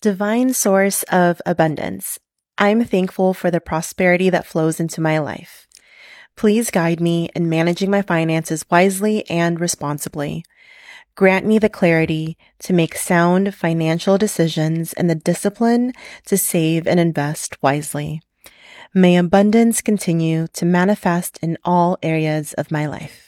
Divine source of abundance. I'm thankful for the prosperity that flows into my life. Please guide me in managing my finances wisely and responsibly. Grant me the clarity to make sound financial decisions and the discipline to save and invest wisely. May abundance continue to manifest in all areas of my life.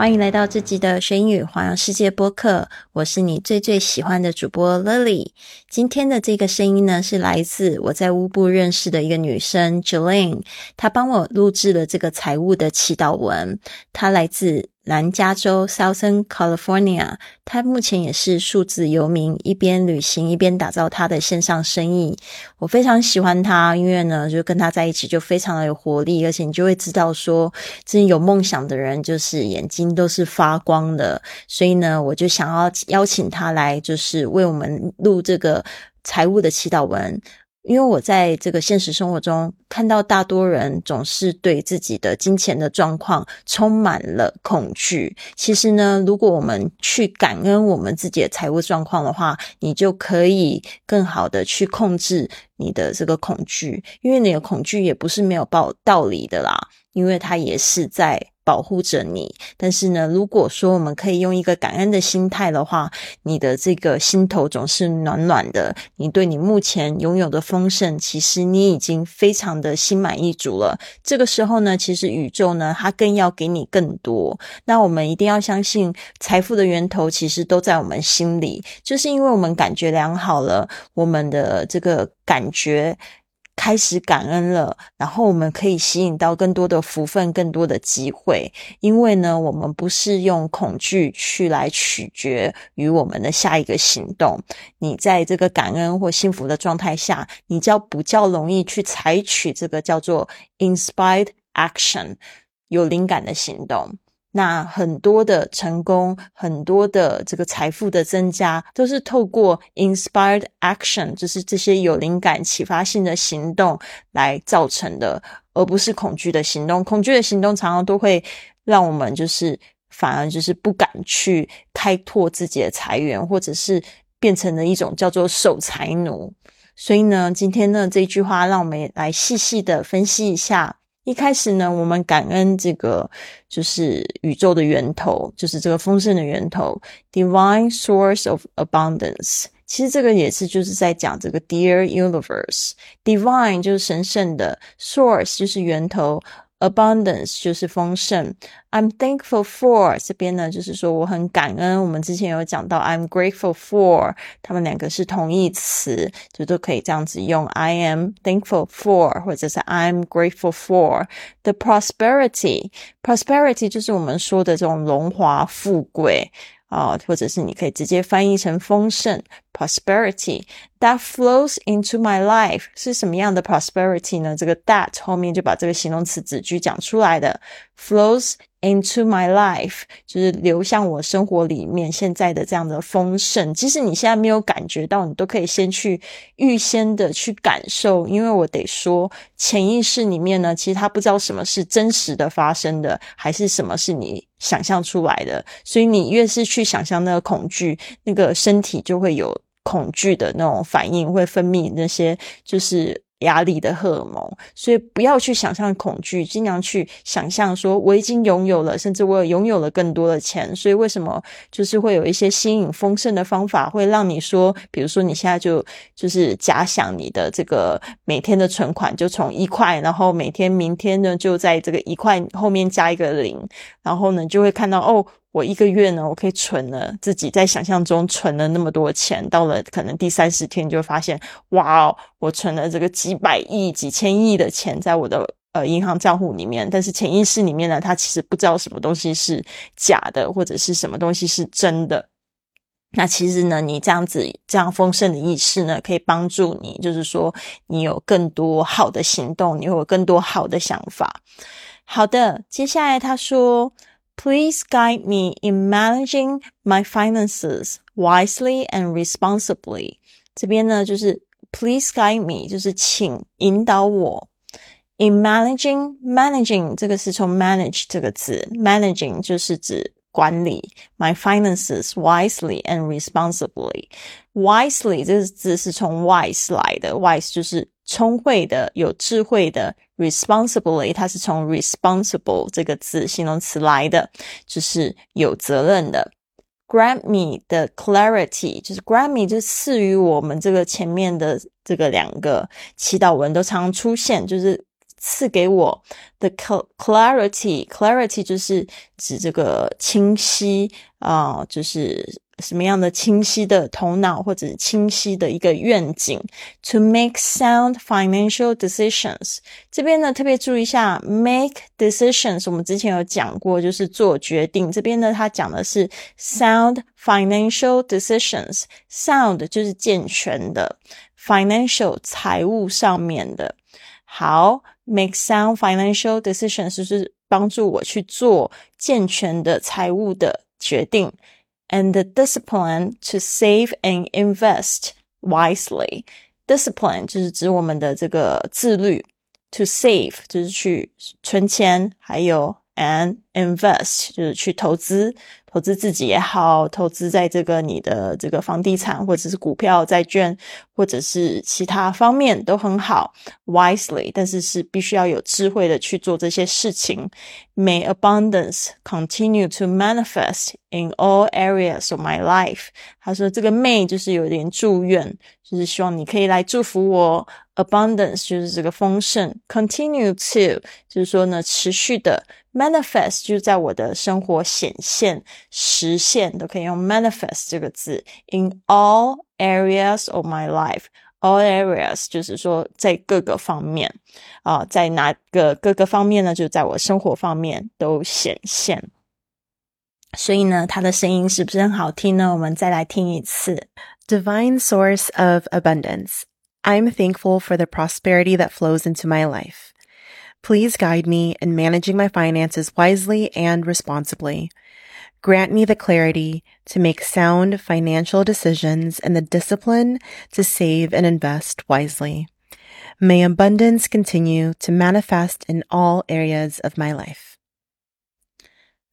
欢迎来到这集的学英语环游世界播客，我是你最最喜欢的主播 Lily。今天的这个声音呢，是来自我在乌布认识的一个女生 Jolene，她帮我录制了这个财务的祈祷文，她来自。南加州 （Southern California），他目前也是数字游民，一边旅行一边打造他的线上生意。我非常喜欢他，因为呢，就跟他在一起就非常的有活力，而且你就会知道说，真有梦想的人就是眼睛都是发光的。所以呢，我就想要邀请他来，就是为我们录这个财务的祈祷文。因为我在这个现实生活中看到，大多人总是对自己的金钱的状况充满了恐惧。其实呢，如果我们去感恩我们自己的财务状况的话，你就可以更好的去控制你的这个恐惧。因为你的恐惧也不是没有道道理的啦，因为它也是在。保护着你，但是呢，如果说我们可以用一个感恩的心态的话，你的这个心头总是暖暖的。你对你目前拥有的丰盛，其实你已经非常的心满意足了。这个时候呢，其实宇宙呢，它更要给你更多。那我们一定要相信，财富的源头其实都在我们心里，就是因为我们感觉良好了，我们的这个感觉。开始感恩了，然后我们可以吸引到更多的福分、更多的机会。因为呢，我们不是用恐惧去来取决于我们的下一个行动。你在这个感恩或幸福的状态下，你较比较容易去采取这个叫做 inspired action，有灵感的行动。那很多的成功，很多的这个财富的增加，都是透过 inspired action，就是这些有灵感、启发性的行动来造成的，而不是恐惧的行动。恐惧的行动常常都会让我们就是反而就是不敢去开拓自己的财源，或者是变成了一种叫做守财奴。所以呢，今天呢这句话，让我们来细细的分析一下。一开始呢，我们感恩这个就是宇宙的源头，就是这个丰盛的源头，divine source of abundance。其实这个也是就是在讲这个 dear universe，divine 就是神圣的，source 就是源头。Abundance 就是丰盛，I'm thankful for 这边呢，就是说我很感恩。我们之前有讲到，I'm grateful for，他们两个是同义词，就都可以这样子用。I am thankful for，或者是 I'm grateful for the prosperity，prosperity 就是我们说的这种荣华富贵。 啊，或者是你可以直接翻译成丰盛 （prosperity）。That flows into my life 是什么样的 prosperity 呢？这个 that 后面就把这个形容词子句讲出来的，flows into my life 就是流向我生活里面现在的这样的丰盛。即使你现在没有感觉到，你都可以先去预先的去感受。因为我得说，潜意识里面呢，其实他不知道什么是真实的发生的，还是什么是你想象出来的。所以你越是去想象那个恐惧，那个身体就会有。恐惧的那种反应会分泌那些就是压力的荷尔蒙，所以不要去想象恐惧，尽量去想象说我已经拥有了，甚至我拥有了更多的钱。所以为什么就是会有一些吸引丰盛的方法，会让你说，比如说你现在就就是假想你的这个每天的存款就从一块，然后每天明天呢就在这个一块后面加一个零，然后呢就会看到哦。我一个月呢，我可以存了自己在想象中存了那么多钱，到了可能第三十天就发现，哇哦，我存了这个几百亿、几千亿的钱在我的呃银行账户里面，但是潜意识里面呢，他其实不知道什么东西是假的，或者是什么东西是真的。那其实呢，你这样子这样丰盛的意识呢，可以帮助你，就是说你有更多好的行动，你有更多好的想法。好的，接下来他说 ，Please guide me in managing my finances wisely and responsibly。这边呢，就是 Please guide me，就是请引导我。In managing managing 这个是从 manage 这个字，managing 就是指。 管理 my finances wisely and responsibly. Wisely 这个字是从 wise 来的，wise 就是聪慧的、有智慧的。Responsibly 它是从 responsible 这个字形容词来的，就是有责任的。Grant me 的 clarity 就是 grant me 就是赐予我们这个前面的这个两个祈祷文都常出现，就是。赐给我的 clarity，clarity 就是指这个清晰啊，就是什么样的清晰的头脑或者清晰的一个愿景。To make sound financial decisions，这边呢特别注意一下，make decisions，我们之前有讲过，就是做决定。这边呢，它讲的是 sound financial decisions，sound 就是健全的，financial 财务上面的。好。Make sound financial decisions 就是帮助我去做健全的财务的决定，and the discipline to save and invest wisely. Discipline 就是指我们的这个自律，to save 就是去存钱，还有 and invest 就是去投资。 投资自己也好，投资在这个你的这个房地产或者是股票、债券，或者是其他方面都很好，wisely，但是是必须要有智慧的去做这些事情。May abundance continue to manifest in all areas of my life。他说这个 may 就是有点祝愿，就是希望你可以来祝福我。Abundance 就是这个丰盛，continue to 就是说呢持续的，manifest 就在我的生活显现。实现都可以用 manifest 这个字。In all areas of my life, all areas 就是说在各个方面啊，在哪个各个方面呢？就在我生活方面都显现。所以呢，他的声音是不是很好听呢？我们再来听一次。Divine source of abundance. I'm thankful for the prosperity that flows into my life. Please guide me in managing my finances wisely and responsibly. Grant me the clarity to make sound financial decisions and the discipline to save and invest wisely. May abundance continue to manifest in all areas of my life.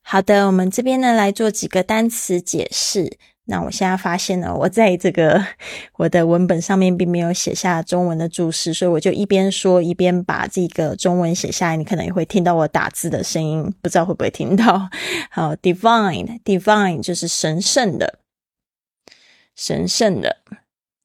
好的，我们这边呢来做几个单词解释。 那我现在发现了，我在这个我的文本上面并没有写下中文的注释，所以我就一边说一边把这个中文写下来。你可能也会听到我打字的声音，不知道会不会听到。好，divine，divine 就是神圣的，神圣的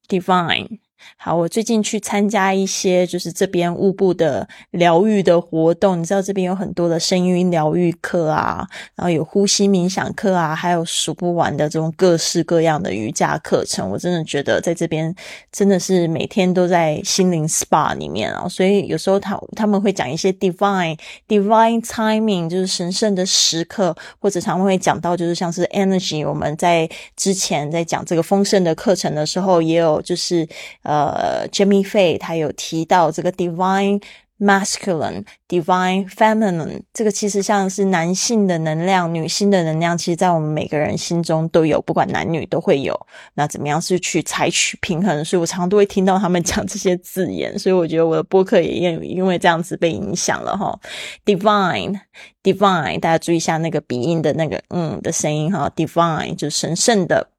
，divine。好，我最近去参加一些就是这边乌部的疗愈的活动，你知道这边有很多的声音疗愈课啊，然后有呼吸冥想课啊，还有数不完的这种各式各样的瑜伽课程。我真的觉得在这边真的是每天都在心灵 SPA 里面啊，所以有时候他他们会讲一些 divine divine timing，就是神圣的时刻，或者常会讲到就是像是 energy。我们在之前在讲这个丰盛的课程的时候，也有就是呃。呃，Jimmy Fay 他有提到这个 divine masculine、divine feminine，这个其实像是男性的能量、女性的能量，其实在我们每个人心中都有，不管男女都会有。那怎么样是去采取平衡？所以我常常都会听到他们讲这些字眼，所以我觉得我的播客也因因为这样子被影响了哈。Divine，divine，大家注意一下那个鼻音的那个嗯的声音哈。Divine 就是神圣的。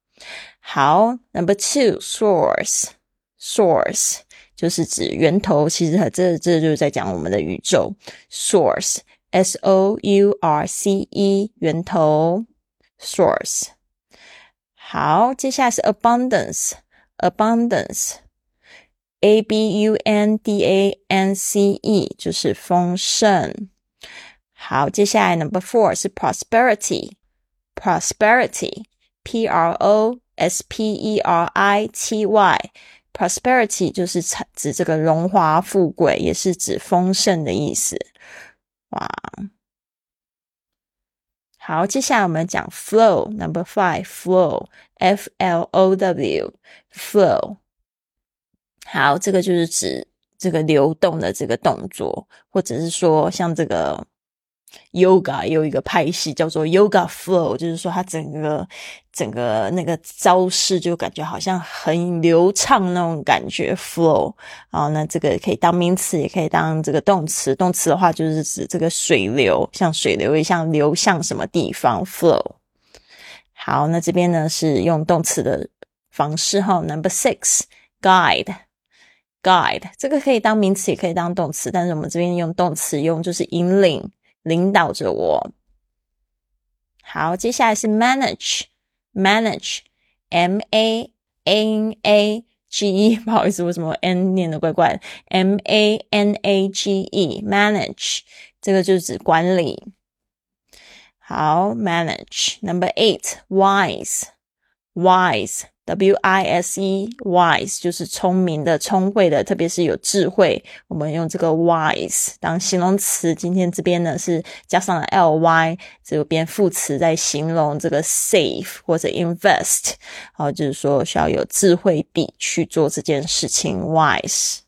好，Number two，source。Source 就是指源头，其实它这这就是在讲我们的宇宙。Source，S O U R C E，源头。Source。好，接下来是 abundance，abundance，A B U N D A N C E，就是丰盛。好，接下来 Number Four 是 prosperity，prosperity，P R O S P E R I T Y。 Prosperity 就是指这个荣华富贵，也是指丰盛的意思。哇，好，接下来我们讲 flow，number five，flow，f l o w，flow。好，这个就是指这个流动的这个动作，或者是说像这个。Yoga 有一个派系叫做 Yoga Flow，就是说它整个整个那个招式就感觉好像很流畅那种感觉 flow。啊，那这个可以当名词，也可以当这个动词。动词的话就是指这个水流，像水流一样流向什么地方 flow。好，那这边呢是用动词的方式哈。Number six，guide，guide 这个可以当名词，也可以当动词，但是我们这边用动词用就是引领。领导着我。好，接下来是 manage，manage，m a n a g e，不好意思，为什么 n 念的怪怪的？m a n a g e，manage，这个就是指管理。好，manage。Number eight，wise，wise。W I S E wise 就是聪明的、聪慧的，特别是有智慧。我们用这个 wise 当形容词。今天这边呢是加上了 L Y 这边副词，在形容这个 save 或者 invest，好，就是说需要有智慧地去做这件事情。wise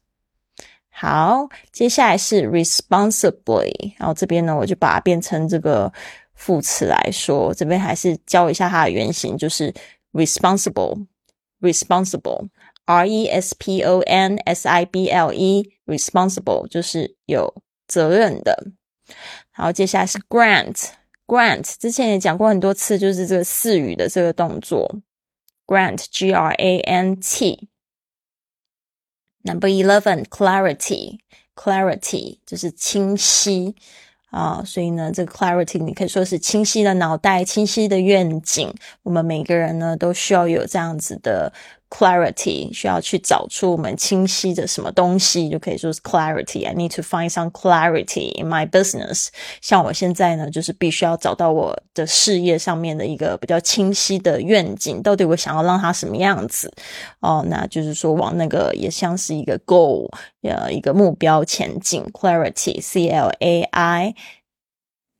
好，接下来是 responsibly，然后这边呢我就把它变成这个副词来说，这边还是教一下它的原型，就是。responsible, responsible, R E S P O N S I B L E, responsible 就是有责任的。好，接下来是 grant, grant 之前也讲过很多次，就是这个赐予的这个动作。grant, G R A N T. Number eleven, clarity, clarity 就是清晰。 啊，所以呢，这个 clarity 你可以说是清晰的脑袋、清晰的愿景。我们每个人呢，都需要有这样子的。Clarity 需要去找出我们清晰的什么东西，就可以说是 clarity。I need to find some clarity in my business。像我现在呢，就是必须要找到我的事业上面的一个比较清晰的愿景，到底我想要让它什么样子哦？那就是说往那个也像是一个 goal，呃，一个目标前进。clarity，c l a i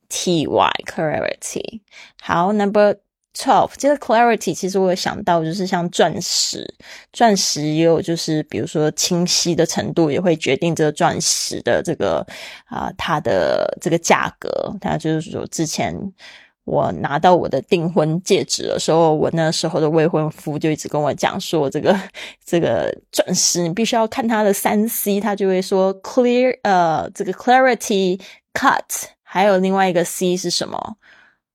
t y，clarity。好，number。Twelve，这个 clarity 其实我有想到，就是像钻石，钻石也有就是比如说清晰的程度，也会决定这个钻石的这个啊它的这个价格。它就是说，之前我拿到我的订婚戒指的时候，我那时候的未婚夫就一直跟我讲说，这个 这个钻石你必须要看它的三 C，他就会说 clear，呃，这个 clarity cut，还有另外一个 C 是什么？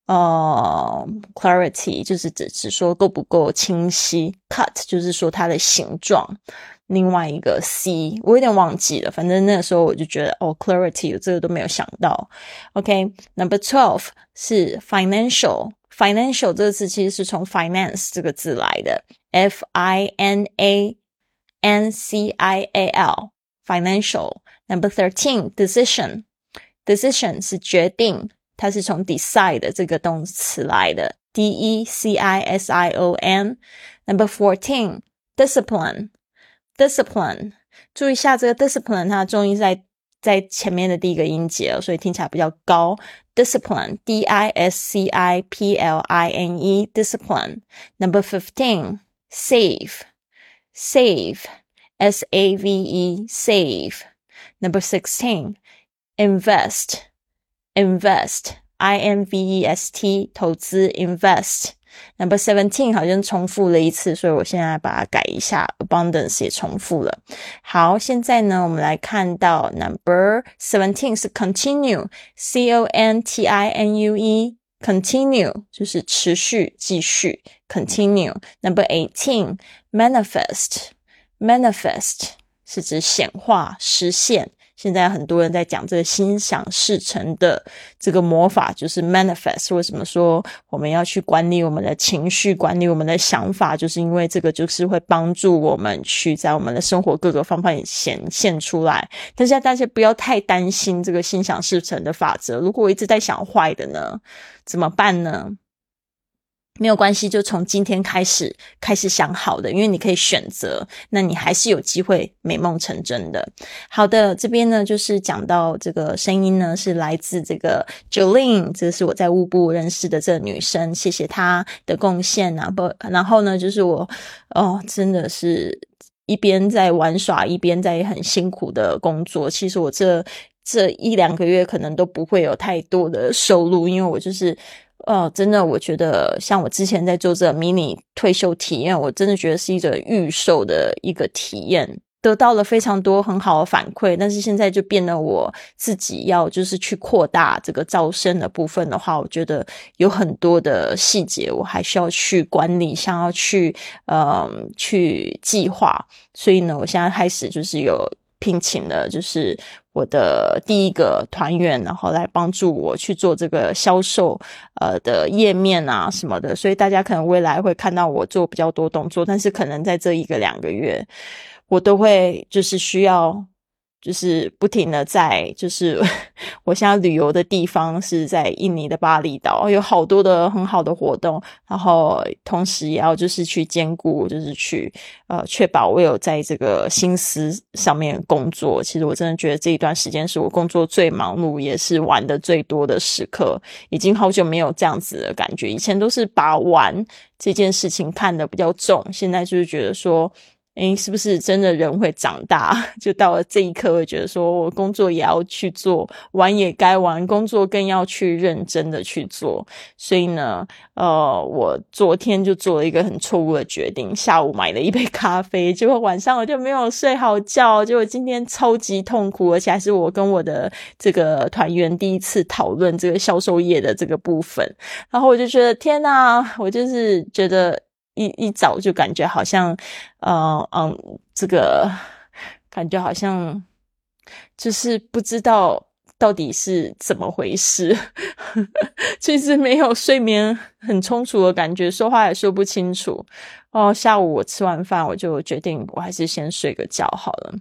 呃，clarity 就是指只说够不够清晰，cut 就是说它的形状。另外一个 C 我有点忘记了，反正那个时候我就觉得哦，clarity 这个都没有想到。OK，number twelve 是 financial，financial 这个词其实是从 finance 这个字来的，F I N A N C I A L，financial。Number thirteen decision，decision 是决定。它是从 decide 这个动词来的，d e c i s i o n。Number fourteen, discipline, discipline。注意一下这个 discipline，它的重音在在前面的第一个音节，所以听起来比较高。Discipline, d i s c i p l i n e, discipline. Number fifteen, save, save, s a v e, save. Number sixteen, invest. invest i n v e s t 投资 invest number seventeen 好像重复了一次，所以我现在把它改一下，abundance 也重复了。好，现在呢，我们来看到 number seventeen 是 continue c o n t i n u e continue 就是持续继续 continue number eighteen manifest manifest 是指显化实现。 现在很多人在讲这个心想事成的这个魔法，就是 manifest。为什么说我们要去管理我们的情绪，管理我们的想法？就是因为这个就是会帮助我们去在我们的生活各个方面显现出来。但是大家不要太担心这个心想事成的法则。如果我一直在想坏的呢，怎么办呢？没有关系，就从今天开始开始想好的，因为你可以选择，那你还是有机会美梦成真的。好的，这边呢就是讲到这个声音呢是来自这个 Jolene，这是我在乌布认识的这个女生，谢谢她的贡献啊不，然后呢就是我哦真的是一边在玩耍，一边在很辛苦的工作。其实我这这一两个月可能都不会有太多的收入，因为我就是。哦，真的，我觉得像我之前在做这迷你退休体验，我真的觉得是一个预售的一个体验，得到了非常多很好的反馈。但是现在就变得我自己要就是去扩大这个招生的部分的话，我觉得有很多的细节我还需要去管理，想要去嗯去计划。所以呢，我现在开始就是有聘请了，就是。我的第一个团员，然后来帮助我去做这个销售，呃的页面啊什么的，所以大家可能未来会看到我做比较多动作，但是可能在这一个两个月，我都会就是需要。就是不停的在，就是 我现在旅游的地方是在印尼的巴厘岛，有好多的很好的活动，然后同时也要就是去兼顾，就是去呃确保我有在这个心思上面工作。其实我真的觉得这一段时间是我工作最忙碌，也是玩的最多的时刻。已经好久没有这样子的感觉，以前都是把玩这件事情看得比较重，现在就是觉得说。诶，是不是真的人会长大？就到了这一刻，会觉得说我工作也要去做，玩也该玩，工作更要去认真的去做。所以呢，呃，我昨天就做了一个很错误的决定，下午买了一杯咖啡，结果晚上我就没有睡好觉，结果今天超级痛苦，而且还是我跟我的这个团员第一次讨论这个销售业的这个部分，然后我就觉得天哪，我就是觉得。一一早就感觉好像，呃嗯，这个感觉好像就是不知道到底是怎么回事，其实没有睡眠很充足的感觉，说话也说不清楚。哦，下午我吃完饭，我就决定我还是先睡个觉好了。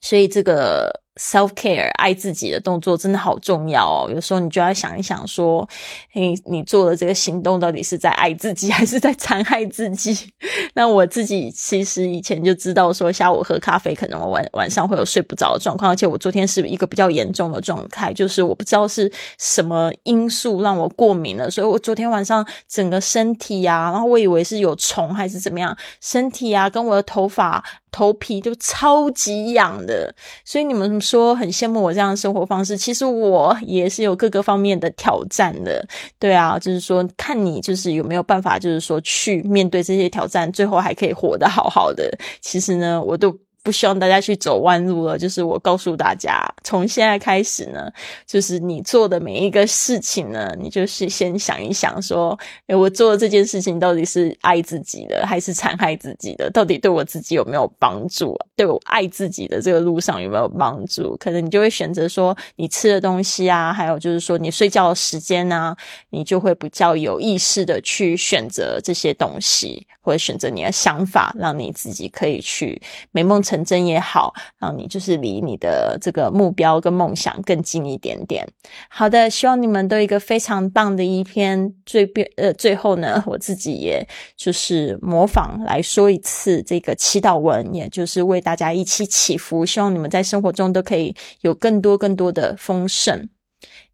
所以这个。Self care 爱自己的动作真的好重要哦。有时候你就要想一想，说，你做的这个行动到底是在爱自己，还是在残害自己？那我自己其实以前就知道，说下午喝咖啡可能我晚晚上会有睡不着的状况。而且我昨天是一个比较严重的状态，就是我不知道是什么因素让我过敏了，所以我昨天晚上整个身体啊，然后我以为是有虫还是怎么样，身体啊跟我的头发。头皮就超级痒的，所以你们说很羡慕我这样的生活方式，其实我也是有各个方面的挑战的。对啊，就是说看你就是有没有办法，就是说去面对这些挑战，最后还可以活得好好的。其实呢，我都。不希望大家去走弯路了，就是我告诉大家，从现在开始呢，就是你做的每一个事情呢，你就是先想一想，说，诶我做的这件事情到底是爱自己的，还是残害自己的？到底对我自己有没有帮助？对我爱自己的这个路上有没有帮助？可能你就会选择说，你吃的东西啊，还有就是说你睡觉的时间啊，你就会比较有意识的去选择这些东西，或者选择你的想法，让你自己可以去美梦成。成真也好，让你就是离你的这个目标跟梦想更近一点点。好的，希望你们都一个非常棒的一篇。最变呃，最后呢，我自己也就是模仿来说一次这个祈祷文，也就是为大家一起祈福，希望你们在生活中都可以有更多更多的丰盛。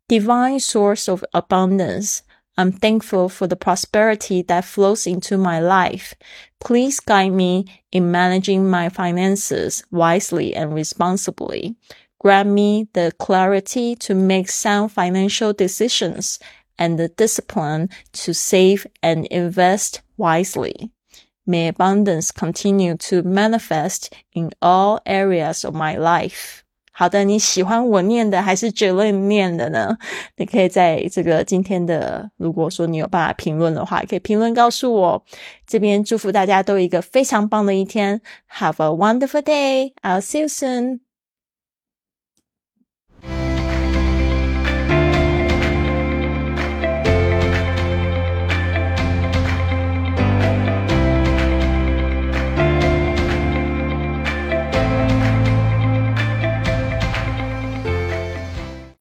Divine source of abundance. I'm thankful for the prosperity that flows into my life. Please guide me in managing my finances wisely and responsibly. Grant me the clarity to make sound financial decisions and the discipline to save and invest wisely. May abundance continue to manifest in all areas of my life. 好的，你喜欢我念的还是 Joel 念的呢？你可以在这个今天的，如果说你有办法评论的话，可以评论告诉我。这边祝福大家都有一个非常棒的一天，Have a wonderful day! I'll see you soon.